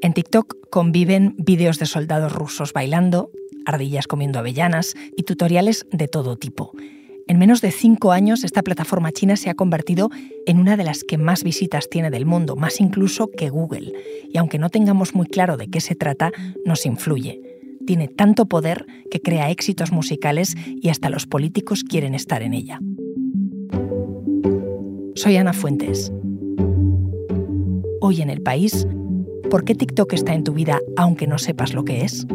En TikTok conviven vídeos de soldados rusos bailando, ardillas comiendo avellanas y tutoriales de todo tipo. En menos de cinco años, esta plataforma china se ha convertido en una de las que más visitas tiene del mundo, más incluso que Google. Y aunque no tengamos muy claro de qué se trata, nos influye. Tiene tanto poder que crea éxitos musicales y hasta los políticos quieren estar en ella. Soy Ana Fuentes. Hoy en el país, ¿por qué TikTok está en tu vida aunque no sepas lo que es?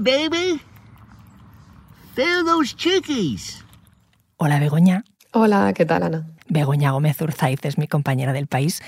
baby. those chickies. Hola, Begoña. Hola, ¿qué tal, Ana? Begoña Gómez Urzaiz es mi compañera del país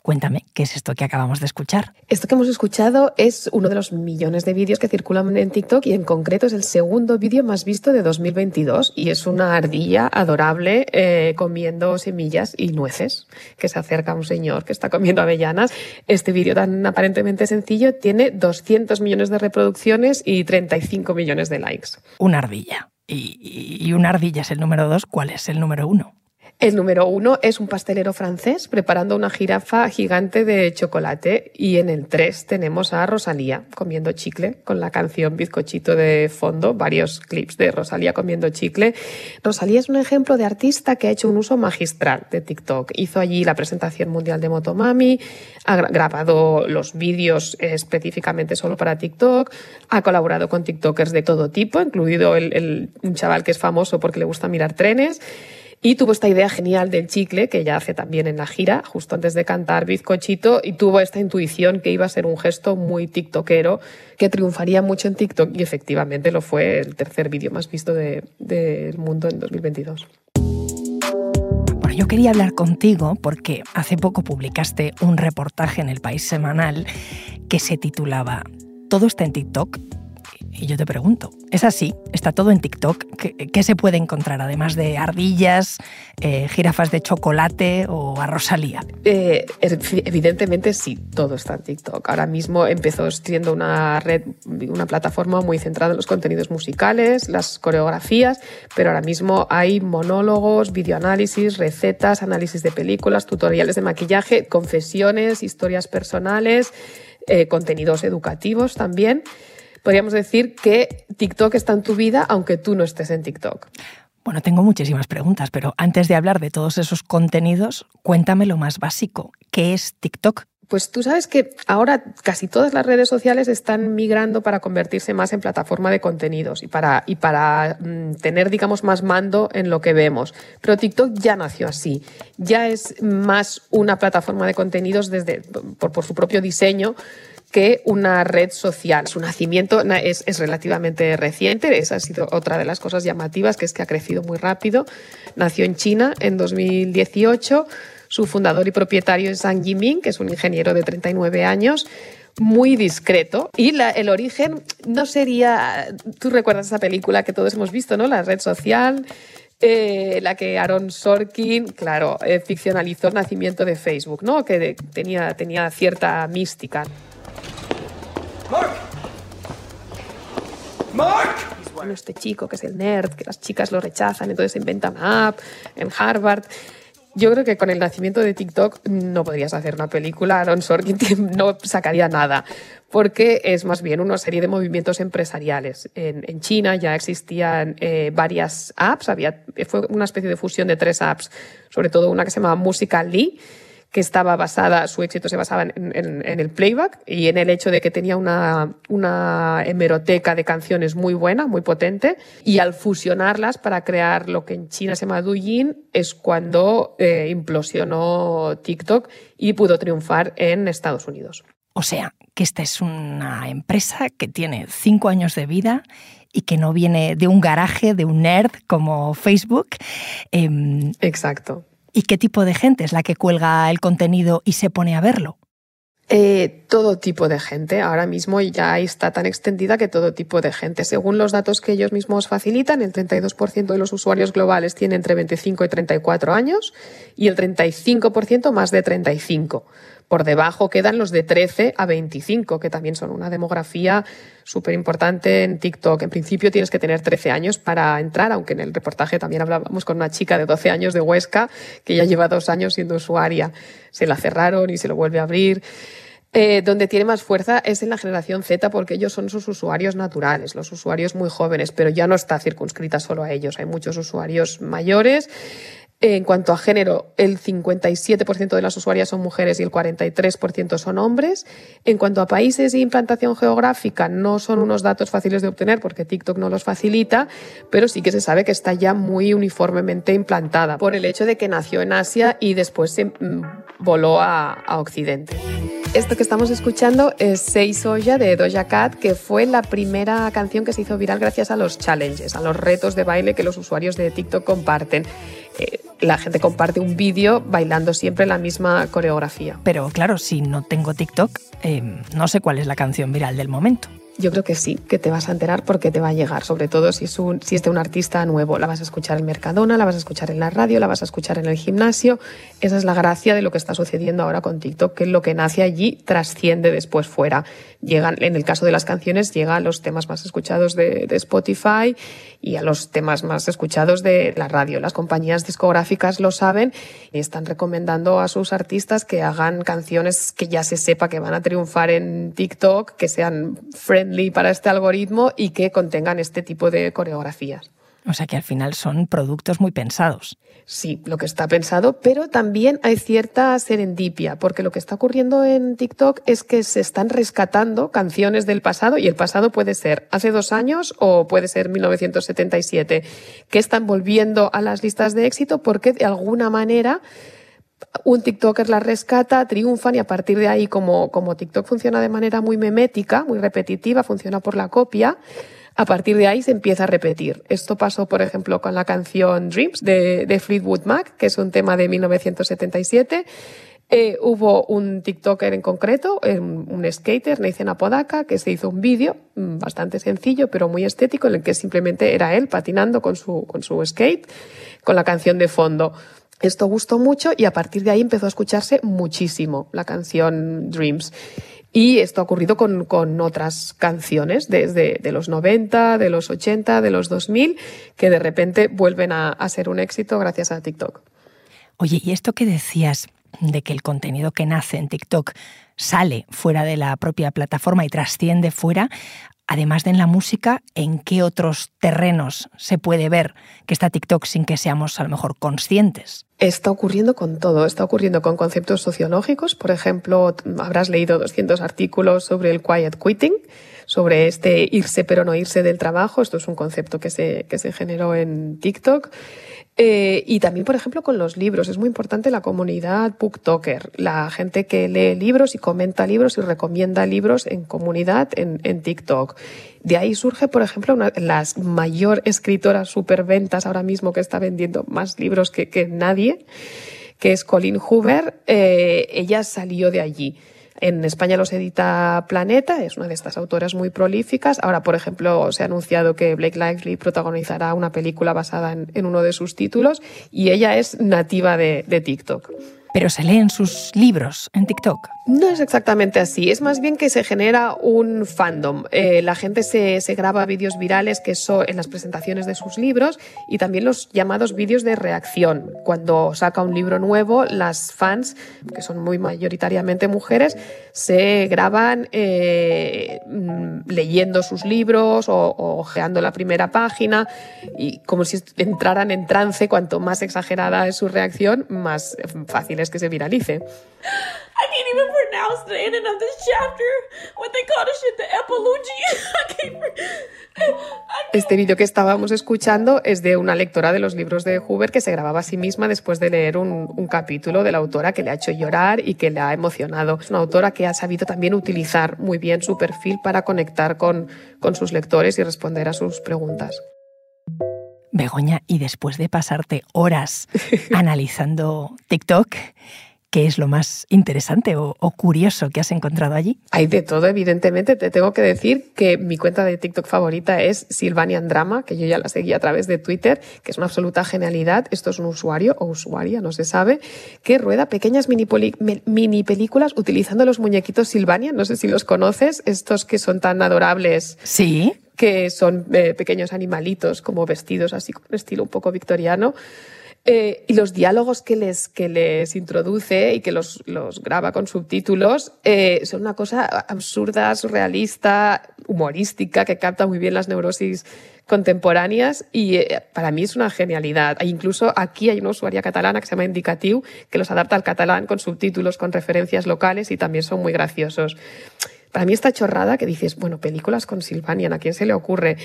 Cuéntame, ¿qué es esto que acabamos de escuchar? Esto que hemos escuchado es uno de los millones de vídeos que circulan en TikTok y en concreto es el segundo vídeo más visto de 2022 y es una ardilla adorable eh, comiendo semillas y nueces que se acerca a un señor que está comiendo avellanas. Este vídeo tan aparentemente sencillo tiene 200 millones de reproducciones y 35 millones de likes. Una ardilla. Y, y una ardilla es el número dos. ¿Cuál es el número uno? El número uno es un pastelero francés preparando una jirafa gigante de chocolate y en el tres tenemos a Rosalía comiendo chicle con la canción Bizcochito de fondo, varios clips de Rosalía comiendo chicle. Rosalía es un ejemplo de artista que ha hecho un uso magistral de TikTok. Hizo allí la presentación mundial de Motomami, ha grabado los vídeos específicamente solo para TikTok, ha colaborado con TikTokers de todo tipo, incluido un chaval que es famoso porque le gusta mirar trenes. Y tuvo esta idea genial del chicle, que ya hace también en la gira, justo antes de cantar Bizcochito, y tuvo esta intuición que iba a ser un gesto muy tiktokero, que triunfaría mucho en TikTok, y efectivamente lo fue el tercer vídeo más visto del mundo en 2022. Bueno, yo quería hablar contigo porque hace poco publicaste un reportaje en el País Semanal que se titulaba Todo está en TikTok y yo te pregunto, ¿es así? ¿Está todo en TikTok? ¿Qué, se puede encontrar además de ardillas, eh, jirafas de chocolate o a Rosalía? Eh, evidentemente sí, todo está en TikTok. Ahora mismo empezó siendo una red, una plataforma muy centrada en los contenidos musicales, las coreografías, pero ahora mismo hay monólogos, videoanálisis, recetas, análisis de películas, tutoriales de maquillaje, confesiones, historias personales, eh, contenidos educativos también podríamos decir que TikTok está en tu vida aunque tú no estés en TikTok. Bueno, tengo muchísimas preguntas, pero antes de hablar de todos esos contenidos, cuéntame lo más básico. ¿Qué es TikTok? Pues tú sabes que ahora casi todas las redes sociales están migrando para convertirse más en plataforma de contenidos y para, y para mm, tener, digamos, más mando en lo que vemos. Pero TikTok ya nació así. Ya es más una plataforma de contenidos desde, por, por su propio diseño que una red social. Su nacimiento es, relativamente reciente, esa ha sido otra de las cosas llamativas, que es que ha crecido muy rápido. Nació en China en 2018. Su fundador y propietario es Zhang Yiming, que es un ingeniero de 39 años muy discreto. Y el origen no sería. Tú recuerdas esa película que todos hemos visto, ¿no? La red social. Eh, la que Aaron Sorkin, claro, eh, ficcionalizó el nacimiento de Facebook, ¿no? Que tenía, tenía cierta mística. Este chico que es el nerd, que las chicas lo rechazan, entonces inventa una app en Harvard. Yo creo que con el nacimiento de TikTok no podrías hacer una película, Aaron Sorkin no sacaría nada, porque es más bien una serie de movimientos empresariales. En, China ya existían eh, varias apps, había, fue una especie de fusión de tres apps, sobre todo una que se llamaba Musical.ly, que estaba basada, su éxito se basaba en, el playback y en el hecho de que tenía una, una hemeroteca de canciones muy buena, muy potente, y al fusionarlas para crear lo que en China se llama Douyin es cuando eh, implosionó TikTok y pudo triunfar en Estados Unidos. O sea, que esta es una empresa que tiene cinco años de vida y que no viene de un garaje, de un nerd como Facebook. Em, Exacto. ¿Y qué tipo de gente es la que cuelga el contenido y se pone a verlo? Eh, todo tipo de gente. Ahora mismo ya está tan extendida que todo tipo de gente. Según los datos que ellos mismos facilitan, el 32% de los usuarios globales tiene entre 25 y 34 años y el 35% más de 35. Por debajo quedan los de 13 a 25, que también son una demografía súper importante en TikTok. En principio tienes que tener 13 años para entrar, aunque en el reportaje también hablábamos con una chica de 12 años de Huesca que ya lleva dos años siendo usuaria. Se la cerraron y se lo vuelve a abrir. Eh, donde tiene más fuerza es en la generación Z porque ellos son sus usuarios naturales, los usuarios muy jóvenes, pero ya no está circunscrita solo a ellos. Hay muchos usuarios mayores en cuanto a género, el 57% de las usuarias son mujeres y el 43% son hombres. En cuanto a países e implantación geográfica, no son unos datos fáciles de obtener porque TikTok no los facilita, pero sí que se sabe que está ya muy uniformemente implantada por el hecho de que nació en Asia y después se mm, voló a, a Occidente. Esto que estamos escuchando es Sei Soya de Doja Cat, que fue la primera canción que se hizo viral gracias a los challenges, a los retos de baile que los usuarios de TikTok comparten. Eh, la gente comparte un vídeo bailando siempre la misma coreografía. Pero claro, si no tengo TikTok, eh, no sé cuál es la canción viral del momento. Yo creo que sí, que te vas a enterar porque te va a llegar, sobre todo si es, un, si es de un artista nuevo. La vas a escuchar en Mercadona, la vas a escuchar en la radio, la vas a escuchar en el gimnasio. Esa es la gracia de lo que está sucediendo ahora con TikTok, que lo que nace allí trasciende después fuera. Llegan, en el caso de las canciones, llega a los temas más escuchados de, de Spotify y a los temas más escuchados de la radio. Las compañías discográficas lo saben y están recomendando a sus artistas que hagan canciones que ya se sepa que van a triunfar en TikTok, que sean friendly para este algoritmo y que contengan este tipo de coreografías. O sea que al final son productos muy pensados. Sí, lo que está pensado, pero también hay cierta serendipia, porque lo que está ocurriendo en TikTok es que se están rescatando canciones del pasado, y el pasado puede ser hace dos años o puede ser 1977, que están volviendo a las listas de éxito porque de alguna manera un TikToker la rescata, triunfan y a partir de ahí, como, como TikTok funciona de manera muy memética, muy repetitiva, funciona por la copia, a partir de ahí se empieza a repetir. Esto pasó, por ejemplo, con la canción Dreams de, de Fleetwood Mac, que es un tema de 1977. Eh, hubo un TikToker en concreto, un skater, Nathan Apodaca, que se hizo un vídeo mm, bastante sencillo, pero muy estético, en el que simplemente era él patinando con su, con su skate, con la canción de fondo. Esto gustó mucho y a partir de ahí empezó a escucharse muchísimo la canción Dreams. Y esto ha ocurrido con, con otras canciones desde de los 90, de los 80, de los 2000, que de repente vuelven a, a ser un éxito gracias a TikTok. Oye, ¿y esto que decías de que el contenido que nace en TikTok sale fuera de la propia plataforma y trasciende fuera, además de en la música, ¿en qué otros terrenos se puede ver que está TikTok sin que seamos a lo mejor conscientes? Está ocurriendo con todo, está ocurriendo con conceptos sociológicos, por ejemplo, habrás leído 200 artículos sobre el quiet quitting, sobre este irse pero no irse del trabajo, esto es un concepto que se, que se generó en TikTok. Eh, y también, por ejemplo, con los libros. Es muy importante la comunidad booktoker, la gente que lee libros y comenta libros y recomienda libros en comunidad en, en TikTok. De ahí surge, por ejemplo, una, las mayor escritora superventas ahora mismo que está vendiendo más libros que, que nadie, que es Colin Hoover. Eh, ella salió de allí. En España los edita Planeta, es una de estas autoras muy prolíficas. Ahora, por ejemplo, se ha anunciado que Blake Lively protagonizará una película basada en, uno de sus títulos y ella es nativa de TikTok. Pero se leen sus libros en TikTok. No es exactamente así, es más bien que se genera un fandom. Eh, la gente se, se graba vídeos virales que son en las presentaciones de sus libros y también los llamados vídeos de reacción. Cuando saca un libro nuevo, las fans, que son muy mayoritariamente mujeres, se graban eh, leyendo sus libros o, o ojeando la primera página y como si entraran en trance, cuanto más exagerada es su reacción, más fácil es que se viralice. I can't even pronounce the ending of this chapter. What they call this shit, the epilogy. I can't. Este vídeo que estábamos escuchando es de una lectora de los libros de Hoover que se grababa a sí misma después de leer un, un, capítulo de la autora que le ha hecho llorar y que le ha emocionado. Es una autora que ha sabido también utilizar muy bien su perfil para conectar con, con sus lectores y responder a sus preguntas. Begoña, y después de pasarte horas analizando TikTok, ¿Qué es lo más interesante o, curioso que has encontrado allí? Hay de todo, evidentemente. Te tengo que decir que mi cuenta de TikTok favorita es Silvanian Drama, que yo ya la seguí a través de Twitter, que es una absoluta genialidad. Esto es un usuario o usuaria, no se sabe, que rueda pequeñas mini, mini películas utilizando los muñequitos Silvanian. No sé si los conoces, estos que son tan adorables. Sí que son eh, pequeños animalitos como vestidos así con estilo un poco victoriano. Eh, y los diálogos que les, que les introduce y que los, los graba con subtítulos eh, son una cosa absurda, surrealista, humorística, que capta muy bien las neurosis contemporáneas y eh, para mí es una genialidad. E incluso aquí hay una usuaria catalana que se llama Indicatiu que los adapta al catalán con subtítulos, con referencias locales y también son muy graciosos. Para mí esta chorrada que dices, bueno, películas con Silvanian, ¿a quién se le ocurre?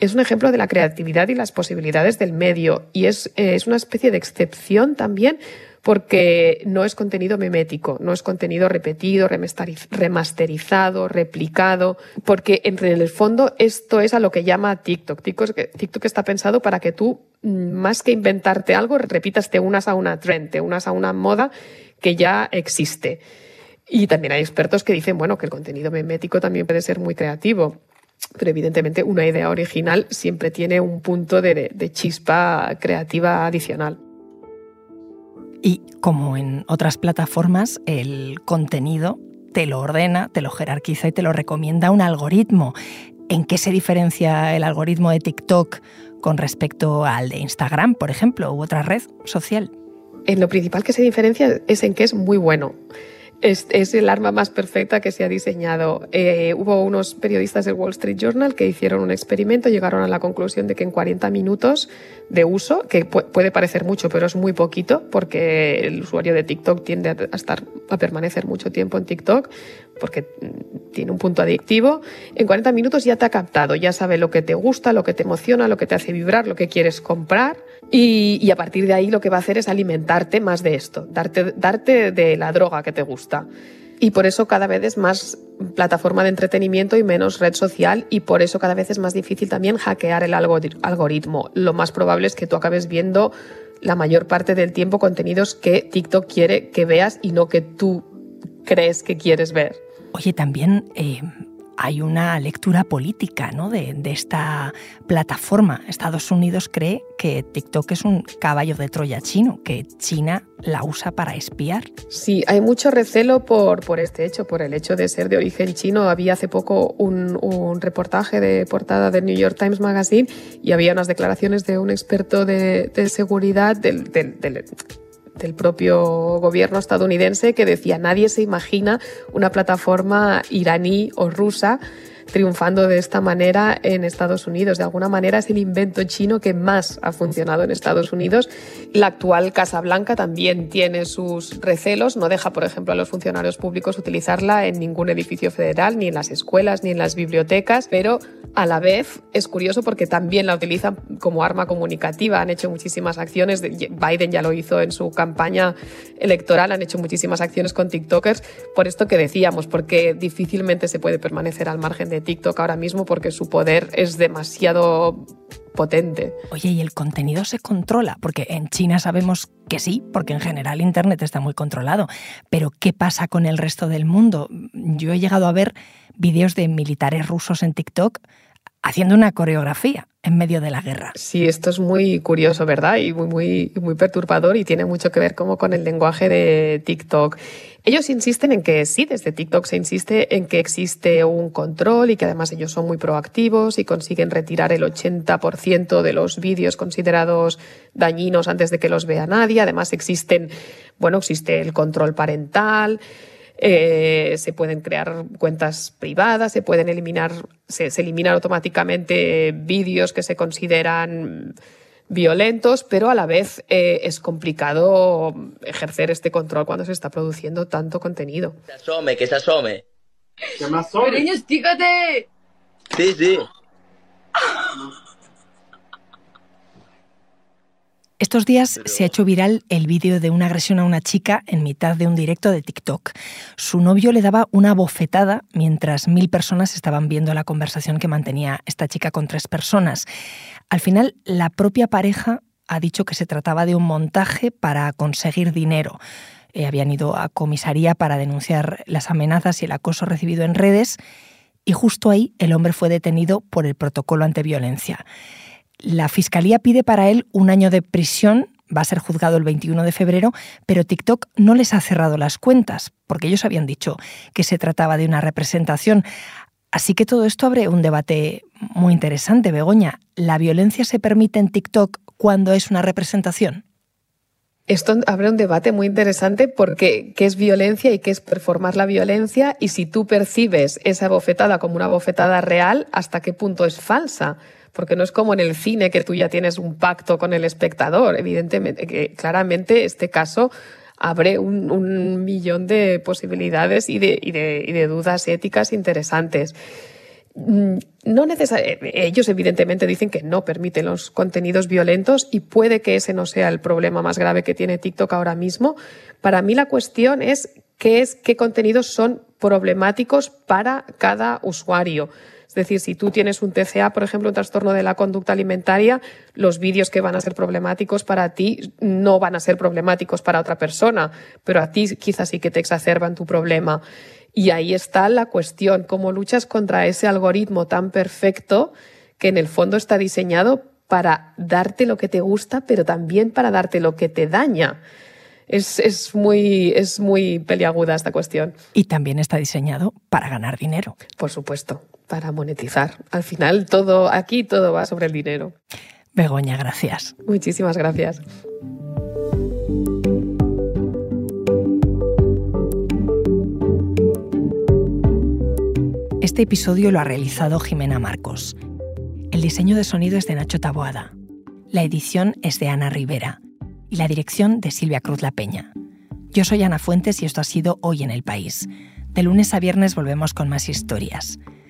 es un ejemplo de la creatividad y las posibilidades del medio y es, eh, es una especie de excepción también porque no es contenido memético, no es contenido repetido, remasterizado, replicado, porque en el fondo esto es a lo que llama TikTok. TikTok, está pensado para que tú, mm, más que inventarte algo, repitas te unas a una trend, te unas a una moda que ya existe. Y también hay expertos que dicen, bueno, que el contenido memético también puede ser muy creativo pero evidentemente una idea original siempre tiene un punto de, chispa creativa adicional. Y como en otras plataformas, el contenido te lo ordena, te lo jerarquiza y te lo recomienda un algoritmo. ¿En qué se diferencia el algoritmo de TikTok con respecto al de Instagram, por ejemplo, u otra red social? En lo principal que se diferencia es en que es muy bueno es, es, el arma más perfecta que se ha diseñado. Eh, hubo unos periodistas del Wall Street Journal que hicieron un experimento, llegaron a la conclusión de que en 40 minutos de uso, que puede parecer mucho, pero es muy poquito, porque el usuario de TikTok tiende a, estar, a permanecer mucho tiempo en TikTok, porque tiene un punto adictivo, en 40 minutos ya te ha captado, ya sabe lo que te gusta, lo que te emociona, lo que te hace vibrar, lo que quieres comprar, y, y a partir de ahí lo que va a hacer es alimentarte más de esto, darte, darte de la droga que te gusta. Y por eso cada vez es más plataforma de entretenimiento y menos red social y por eso cada vez es más difícil también hackear el algoritmo. Lo más probable es que tú acabes viendo la mayor parte del tiempo contenidos que TikTok quiere que veas y no que tú crees que quieres ver. Oye, también eh, hay una lectura política ¿no? de, esta plataforma. Estados Unidos cree que TikTok es un caballo de Troya chino, que China la usa para espiar. Sí, hay mucho recelo por, por este hecho, por el hecho de ser de origen chino. Había hace poco un, reportaje de portada del New York Times Magazine y había unas declaraciones de un experto de, seguridad del, propio gobierno estadounidense que decía nadie se imagina una plataforma iraní o rusa triunfando de esta manera en Estados Unidos. De alguna manera es el invento chino que más ha funcionado en Estados Unidos. La actual Casa Blanca también tiene sus recelos, no deja, por ejemplo, a los funcionarios públicos utilizarla en ningún edificio federal, ni en las escuelas, ni en las bibliotecas, pero a la vez es curioso porque también la utilizan como arma comunicativa. Han hecho muchísimas acciones, Biden ya lo hizo en su campaña electoral, han hecho muchísimas acciones con TikTokers, por esto que decíamos, porque difícilmente se puede permanecer al margen de TikTok ahora mismo porque su poder es demasiado potente. Oye, ¿y el contenido se controla? Porque en China sabemos que sí, porque en general Internet está muy controlado. Pero ¿qué pasa con el resto del mundo? Yo he llegado a ver vídeos de militares rusos en TikTok haciendo una coreografía en medio de la guerra. Sí, esto es muy curioso, ¿verdad? Y muy, muy, muy perturbador y tiene mucho que ver como con el lenguaje de TikTok. Ellos insisten en que sí, desde TikTok se insiste en que existe un control y que además ellos son muy proactivos y consiguen retirar el 80% de los vídeos considerados dañinos antes de que los vea nadie. Además existen, bueno, existe el control parental. Eh, se pueden crear cuentas privadas, se pueden eliminar, se, eliminan automáticamente vídeos que se consideran violentos, pero a la vez eh, es complicado ejercer este control cuando se está produciendo tanto contenido. Que se asome, que se asome. Que me asome. Sí, sí. Estos días se ha hecho viral el vídeo de una agresión a una chica en mitad de un directo de TikTok. Su novio le daba una bofetada mientras mil personas estaban viendo la conversación que mantenía esta chica con tres personas. Al final, la propia pareja ha dicho que se trataba de un montaje para conseguir dinero. eh, habían ido a comisaría para denunciar las amenazas y el acoso recibido en redes y justo ahí el hombre fue detenido por el protocolo antiviolencia. La fiscalía pide para él un año de prisión, va a ser juzgado el 21 de febrero, pero TikTok no les ha cerrado las cuentas, porque ellos habían dicho que se trataba de una representación. Así que todo esto abre un debate muy interesante, Begoña. ¿La violencia se permite en TikTok cuando es una representación? Esto abre un debate muy interesante porque qué es violencia y qué es performar la violencia y si tú percibes esa bofetada como una bofetada real, hasta qué punto es falsa. Porque no es como en el cine que tú ya tienes un pacto con el espectador. Evidentemente, claramente este caso abre un, millón de posibilidades y de, dudas éticas interesantes. Mm, no ellos evidentemente dicen que no permiten los contenidos violentos y puede que ese no sea el problema más grave que tiene TikTok ahora mismo. Para mí la cuestión es qué es qué contenidos son problemáticos para cada usuario. Es decir, si tú tienes un TCA, por ejemplo, un trastorno de la conducta alimentaria, los vídeos que van a ser problemáticos para ti no van a ser problemáticos para otra persona, pero a ti quizás sí que te exacerban tu problema. Y ahí está la cuestión, cómo luchas contra ese algoritmo tan perfecto que en el fondo está diseñado para darte lo que te gusta, pero también para darte lo que te daña. Es, muy, es muy peliaguda esta cuestión. Y también está diseñado para ganar dinero. Por supuesto, para monetizar. Al final, todo aquí todo va sobre el dinero. Begoña, gracias. Muchísimas gracias. Este episodio lo ha realizado Jimena Marcos. El diseño de sonido es de Nacho Taboada. La edición es de Ana Rivera y la dirección de Silvia Cruz La Peña. Yo soy Ana Fuentes y esto ha sido Hoy en el País. De lunes a viernes volvemos con más historias.